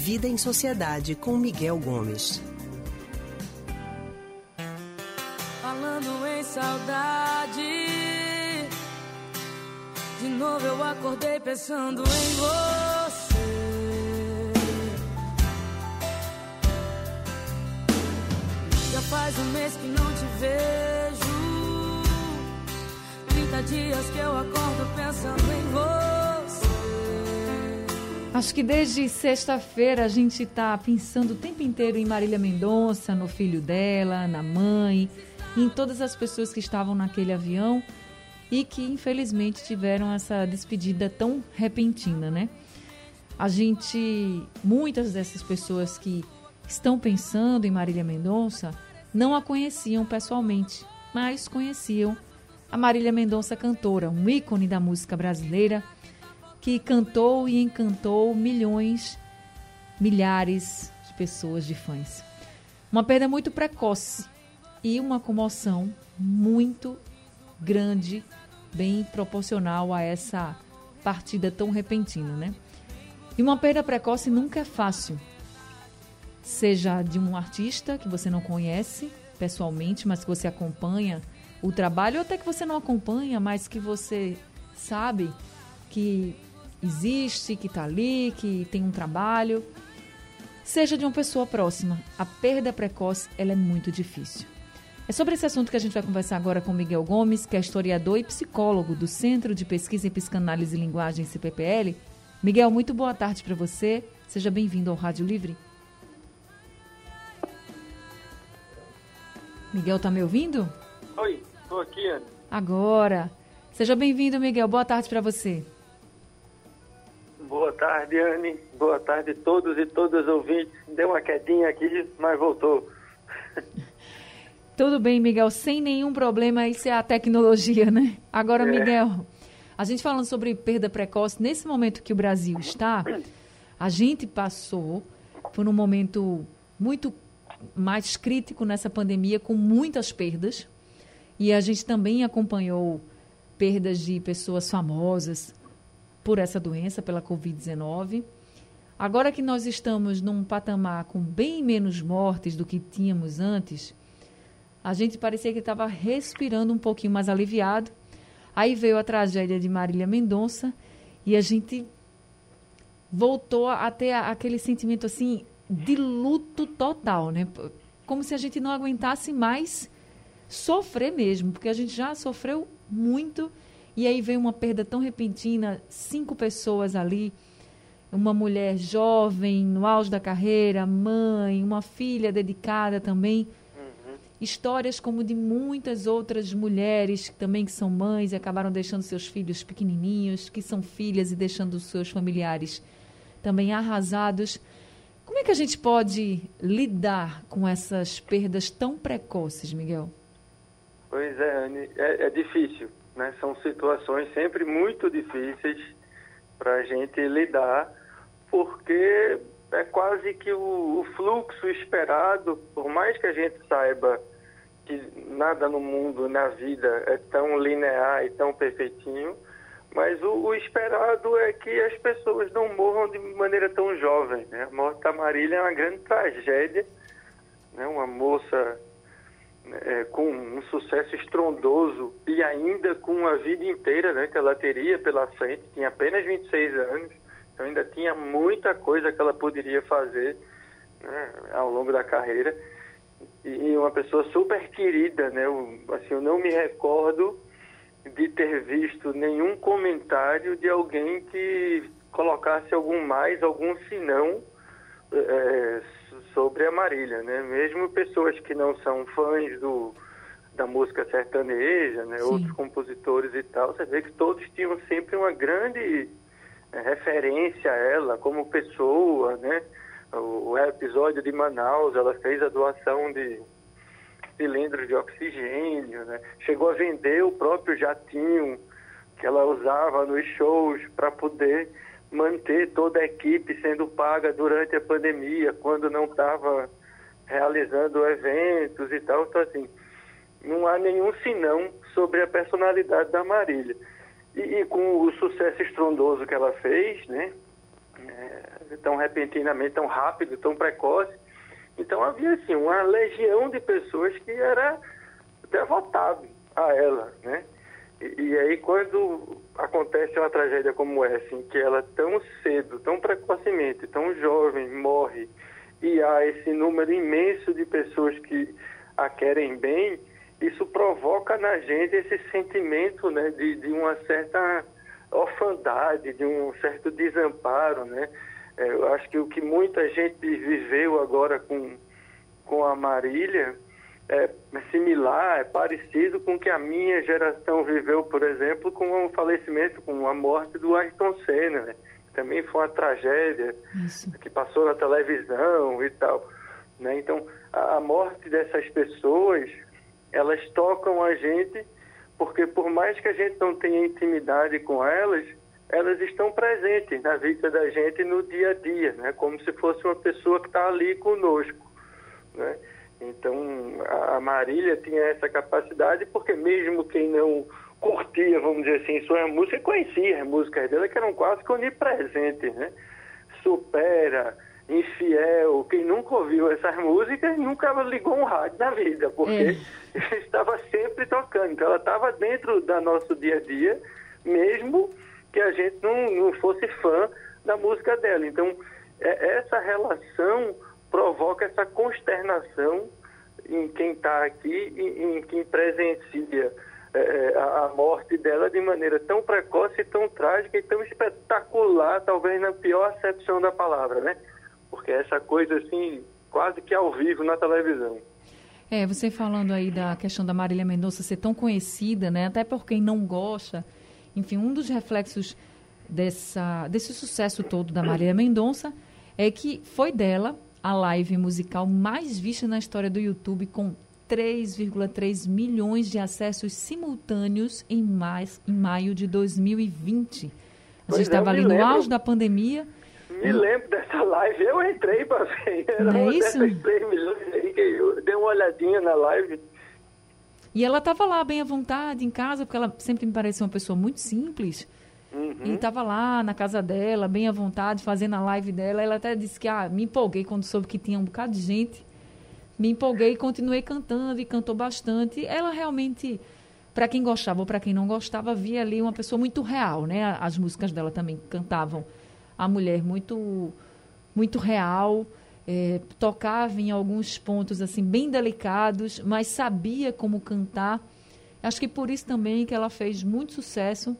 Vida em Sociedade com Miguel Gomes. Falando em saudade, de novo eu acordei pensando em você. Já faz um mês que não te vejo. 30 dias que eu acordo pensando em você. Acho que desde sexta-feira a gente está pensando o tempo inteiro em Marília Mendonça, no filho dela, na mãe, em todas as pessoas que estavam naquele avião e que infelizmente tiveram essa despedida tão repentina, né? A gente, muitas dessas pessoas que estão pensando em Marília Mendonça não a conheciam pessoalmente, mas conheciam a Marília Mendonça cantora, um ícone da música brasileira que cantou e encantou milhões, milhares de pessoas, de fãs. Uma perda muito precoce e uma comoção muito grande, bem proporcional a essa partida tão repentina, né? E uma perda precoce nunca é fácil. Seja de um artista que você não conhece pessoalmente, mas que você acompanha o trabalho, ou até que você não acompanha, mas que você sabe que existe, que está ali, que tem um trabalho, seja de uma pessoa próxima. A perda precoce ela é muito difícil. É sobre esse assunto que a gente vai conversar agora com Miguel Gomes, que é historiador e psicólogo do Centro de Pesquisa em Psicanálise e Linguagem CPPL. Miguel, muito boa tarde para você. Seja bem-vindo ao Rádio Livre. Miguel, tá me ouvindo? Oi, estou aqui, Ana. Agora. Seja bem-vindo, Miguel. Boa tarde para você. Boa tarde, Anne. Boa tarde a todos e todas ouvintes. Deu uma quedinha aqui, mas voltou. Tudo bem, Miguel, sem nenhum problema, isso é a tecnologia, né? Agora, é. Miguel, a gente falando sobre perda precoce, nesse momento que o Brasil está, a gente passou por um momento muito mais crítico nessa pandemia, com muitas perdas, e a gente também acompanhou perdas de pessoas famosas, por essa doença, pela Covid-19. Agora que nós estamos num patamar com bem menos mortes do que tínhamos antes, a gente parecia que estava respirando um pouquinho mais aliviado. Aí veio a tragédia de Marília Mendonça e a gente voltou a ter aquele sentimento assim de luto total, né? Como se a gente não aguentasse mais sofrer mesmo, porque a gente já sofreu muito e aí vem uma perda tão repentina, cinco pessoas ali, uma mulher jovem, no auge da carreira, mãe, uma filha dedicada também. Uhum. Histórias como de muitas outras mulheres também que são mães e acabaram deixando seus filhos pequenininhos, que são filhas e deixando seus familiares também arrasados. Como é que a gente pode lidar com essas perdas tão precoces, Miguel? Pois é, Anne, é, é difícil né? São situações sempre muito difíceis para a gente lidar, porque é quase que o, o, fluxo esperado, por mais que a gente saiba que nada no mundo, na vida, é tão linear e tão perfeitinho, mas o, o esperado é que as pessoas não morram de maneira tão jovem. Né? A morte da Marília é uma grande tragédia, né? uma moça é, com um sucesso estrondoso e ainda com a vida inteira né, que ela teria pela frente, tinha apenas 26 anos, então ainda tinha muita coisa que ela poderia fazer né, ao longo da carreira. E uma pessoa super querida, né? Eu, assim, eu não me recordo de ter visto nenhum comentário de alguém que colocasse algum mais, algum sinão é, sobre a Marília, né? Mesmo pessoas que não são fãs do, da música sertaneja, né? Outros compositores e tal, você vê que todos tinham sempre uma grande é, referência a ela como pessoa, né? O, o, episódio de Manaus, ela fez a doação de cilindros de oxigênio, né? Chegou a vender o próprio jatinho que ela usava nos shows para poder manter toda a equipe sendo paga durante a pandemia, quando não estava realizando eventos e tal. Então, assim, não há nenhum sinão sobre a personalidade da Marília. E, e, com o sucesso estrondoso que ela fez, né? é, tão repentinamente, tão rápido, tão precoce. Então havia assim uma legião de pessoas que era devotado a ela, né? E, e, aí quando acontece uma tragédia como essa, em que ela tão cedo, tão precocemente, tão jovem morre, e há esse número imenso de pessoas que a querem bem, isso provoca na gente esse sentimento, né, de, de uma certa orfandade, de um certo desamparo, né? É, eu acho que o que muita gente viveu agora com, com a Marília é similar, é parecido com o que a minha geração viveu, por exemplo, com o falecimento, com a morte do Ayrton Senna, né? Também foi uma tragédia Isso. que passou na televisão e tal, né? Então, a, a morte dessas pessoas, elas tocam a gente porque por mais que a gente não tenha intimidade com elas, elas estão presentes na vida da gente no dia a dia, né? Como se fosse uma pessoa que está ali conosco, né? Então, a Marília tinha essa capacidade, porque mesmo quem não curtia, vamos dizer assim, sua música, conhecia as músicas dela, que eram quase que onipresentes, né? Supera, infiel, quem nunca ouviu essas músicas nunca ligou um rádio na vida, porque é. estava sempre tocando. Então ela estava dentro do nosso dia a dia, mesmo que a gente não, não fosse fã da música dela. Então é, essa relação provoca essa consternação em quem está aqui e em quem presencia é, a, a morte dela de maneira tão precoce, tão trágica e tão espetacular, talvez na pior acepção da palavra, né? porque é essa coisa assim, quase que ao vivo na televisão. É, você falando aí da questão da Marília Mendonça ser tão conhecida, né? Até por quem não gosta. Enfim, um dos reflexos dessa, desse sucesso todo da Marília Mendonça é que foi dela a live musical mais vista na história do YouTube, com 3,3 milhões de acessos simultâneos em, mais, em maio de 2020. A gente estava é, ali no auge da pandemia me lembro dessa live, eu entrei para ver. Era Não é isso? dessas 3 milhões aí que eu dei uma olhadinha na live. E ela estava lá bem à vontade em casa, porque ela sempre me parecia uma pessoa muito simples. Uhum. E estava lá na casa dela, bem à vontade, fazendo a live dela. Ela até disse que ah, me empolguei quando soube que tinha um bocado de gente. Me empolguei e continuei cantando e cantou bastante. Ela realmente, para quem gostava ou para quem não gostava, via ali uma pessoa muito real, né? As músicas dela também cantavam a mulher muito, muito real, é, tocava em alguns pontos assim bem delicados, mas sabia como cantar. Acho que por isso também que ela fez muito sucesso.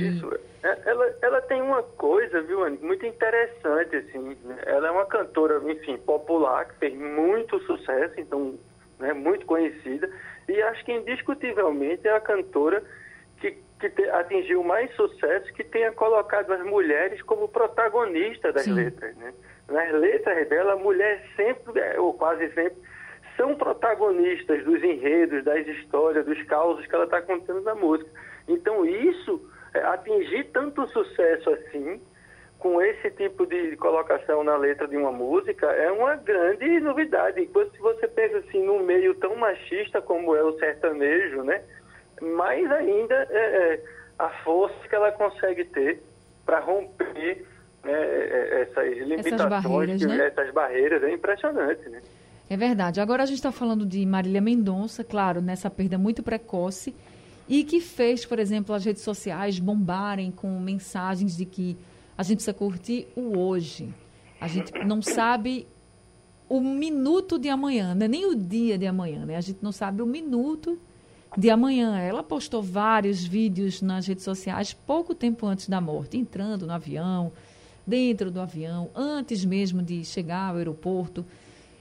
Isso. É, ela, ela tem uma coisa, viu, Anny, muito interessante, assim. Né? Ela é uma cantora, enfim, popular, que fez muito sucesso, então, né, muito conhecida. E acho que indiscutivelmente é a cantora que que te, atingiu mais sucesso que tenha colocado as mulheres como protagonistas das Sim. letras. Né? Nas letras dela, a mulher sempre, é, ou quase sempre, são protagonistas dos enredos, das histórias, dos causos que ela está contando na música. Então, isso, atingir tanto sucesso assim, com esse tipo de colocação na letra de uma música, é uma grande novidade. Enquanto se você pensa assim, num meio tão machista como é o sertanejo, né? mais ainda é, é, a força que ela consegue ter para romper né, é, essas limitações, essas barreiras, né? essas barreiras, é impressionante, né? É verdade. Agora a gente está falando de Marília Mendonça, claro, nessa perda muito precoce, e que fez, por exemplo, as redes sociais bombarem com mensagens de que a gente precisa curtir o hoje. A gente não sabe o minuto de amanhã, não é nem o dia de amanhã, né? A gente não sabe o minuto de amanhã. Ela postou vários vídeos nas redes sociais pouco tempo antes da morte, entrando no avião, dentro do avião, antes mesmo de chegar ao aeroporto.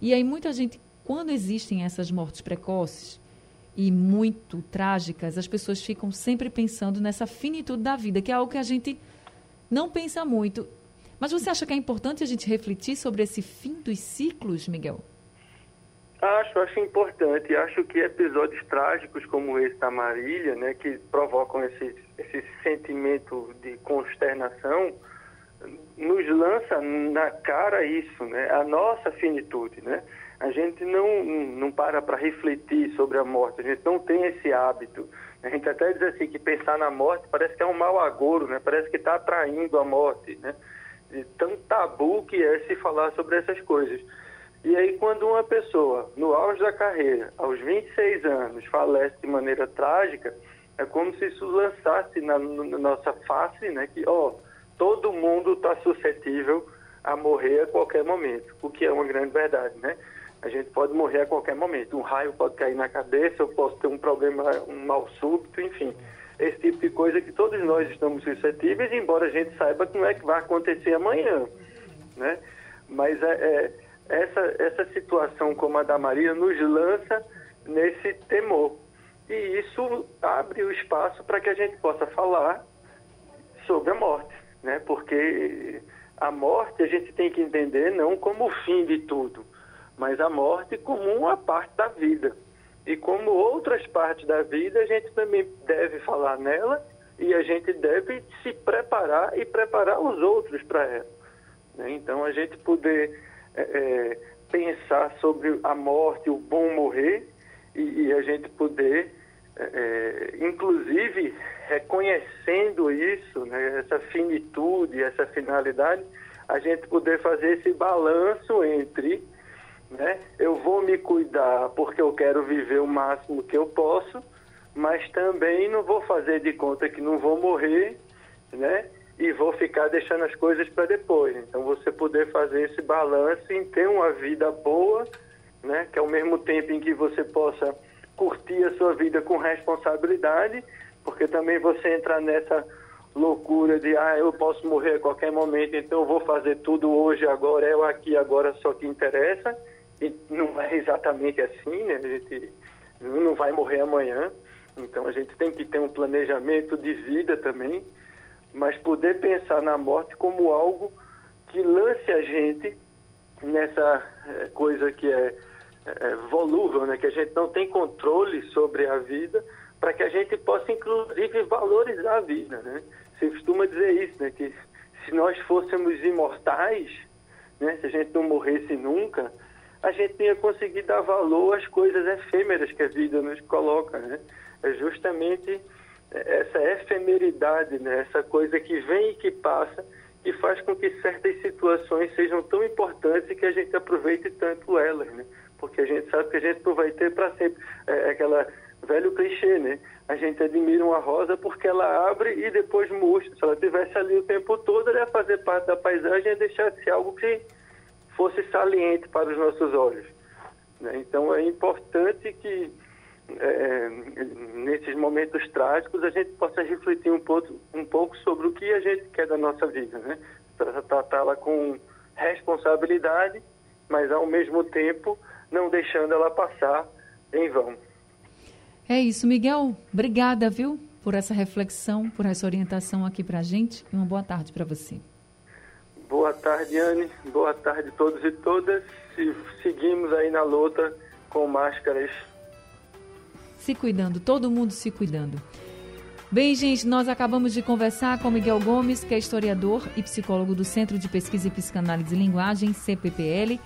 E aí muita gente, quando existem essas mortes precoces e muito trágicas, as pessoas ficam sempre pensando nessa finitude da vida, que é algo que a gente não pensa muito. Mas você acha que é importante a gente refletir sobre esse fim dos ciclos, Miguel? Acho, acho importante. Acho que episódios trágicos como esse da Marília, né, que provocam esse, esse sentimento de consternação, nos lança na cara isso, né, a nossa finitude, né? A gente não, não para para refletir sobre a morte, a gente não tem esse hábito. A gente até diz assim que pensar na morte parece que é um mau agouro, né? Parece que está atraindo a morte, né? de tão tabu que é se falar sobre essas coisas. E aí, quando uma pessoa, no auge da carreira, aos 26 anos, falece de maneira trágica, é como se isso lançasse na, na nossa face, né, que, ó, todo mundo está suscetível a morrer a qualquer momento, o que é uma grande verdade, né? A gente pode morrer a qualquer momento. Um raio pode cair na cabeça, eu posso ter um problema, um mal súbito, enfim. Esse tipo de coisa que todos nós estamos suscetíveis, embora a gente saiba não é que vai acontecer amanhã, né? Mas é, é essa, essa situação como a da Maria nos lança nesse temor. E isso abre o espaço para que a gente possa falar sobre a morte, né? Porque a morte a gente tem que entender não como o fim de tudo, mas a morte como uma parte da vida. E como outras partes da vida, a gente também deve falar nela e a gente deve se preparar e preparar os outros para ela. Né? Então, a gente poder é, é, pensar sobre a morte, o bom morrer, e, e a gente poder, é, é, inclusive, reconhecendo isso, né, essa finitude, essa finalidade, a gente poder fazer esse balanço entre né, eu vou me cuidar porque eu quero viver o máximo que eu posso, mas também não vou fazer de conta que não vou morrer, né? e vou ficar deixando as coisas para depois. Então, você poder fazer esse balanço em ter uma vida boa, né? que ao mesmo tempo em que você possa curtir a sua vida com responsabilidade, porque também você entra nessa loucura de, ah, eu posso morrer a qualquer momento, então eu vou fazer tudo hoje, agora, é o aqui, agora só que interessa. E não é exatamente assim, né? A gente não vai morrer amanhã. Então a gente tem que ter um planejamento de vida também mas poder pensar na morte como algo que lance a gente nessa é, coisa que é, é, volúvel, né? que a gente não tem controle sobre a vida, para que a gente possa, inclusive, valorizar a vida. Né? Você costuma dizer isso, né? que se nós fôssemos imortais, né? se a gente não morresse nunca, a gente ia conseguir dar valor às coisas efêmeras que a vida nos coloca. Né? É justamente essa efemeridade, né? essa coisa que vem e que passa, que faz com que certas situações sejam tão importantes e que a gente aproveite tanto elas, né? Porque a gente sabe que a gente não vai ter para sempre. É, é aquela velho clichê, né? A gente admira uma rosa porque ela abre e depois murcha. Se ela tivesse ali o tempo todo, ela ia fazer parte da paisagem e deixar de ser algo que fosse saliente para os nossos olhos. Né? Então é importante que é, nesses momentos trágicos, a gente possa refletir um pouco, um pouco sobre o que a gente quer da nossa vida, né? Tratá-la com responsabilidade, mas ao mesmo tempo não deixando ela passar em vão. É isso, Miguel. Obrigada, viu, por essa reflexão, por essa orientação aqui para a gente. Uma boa tarde para você. Boa tarde, Anne. Boa tarde a todos e todas. E seguimos aí na luta com máscaras se cuidando, todo mundo se cuidando. Bem, gente, nós acabamos de conversar com Miguel Gomes, que é historiador e psicólogo do Centro de Pesquisa e Psicanálise e Linguagem, CPPL.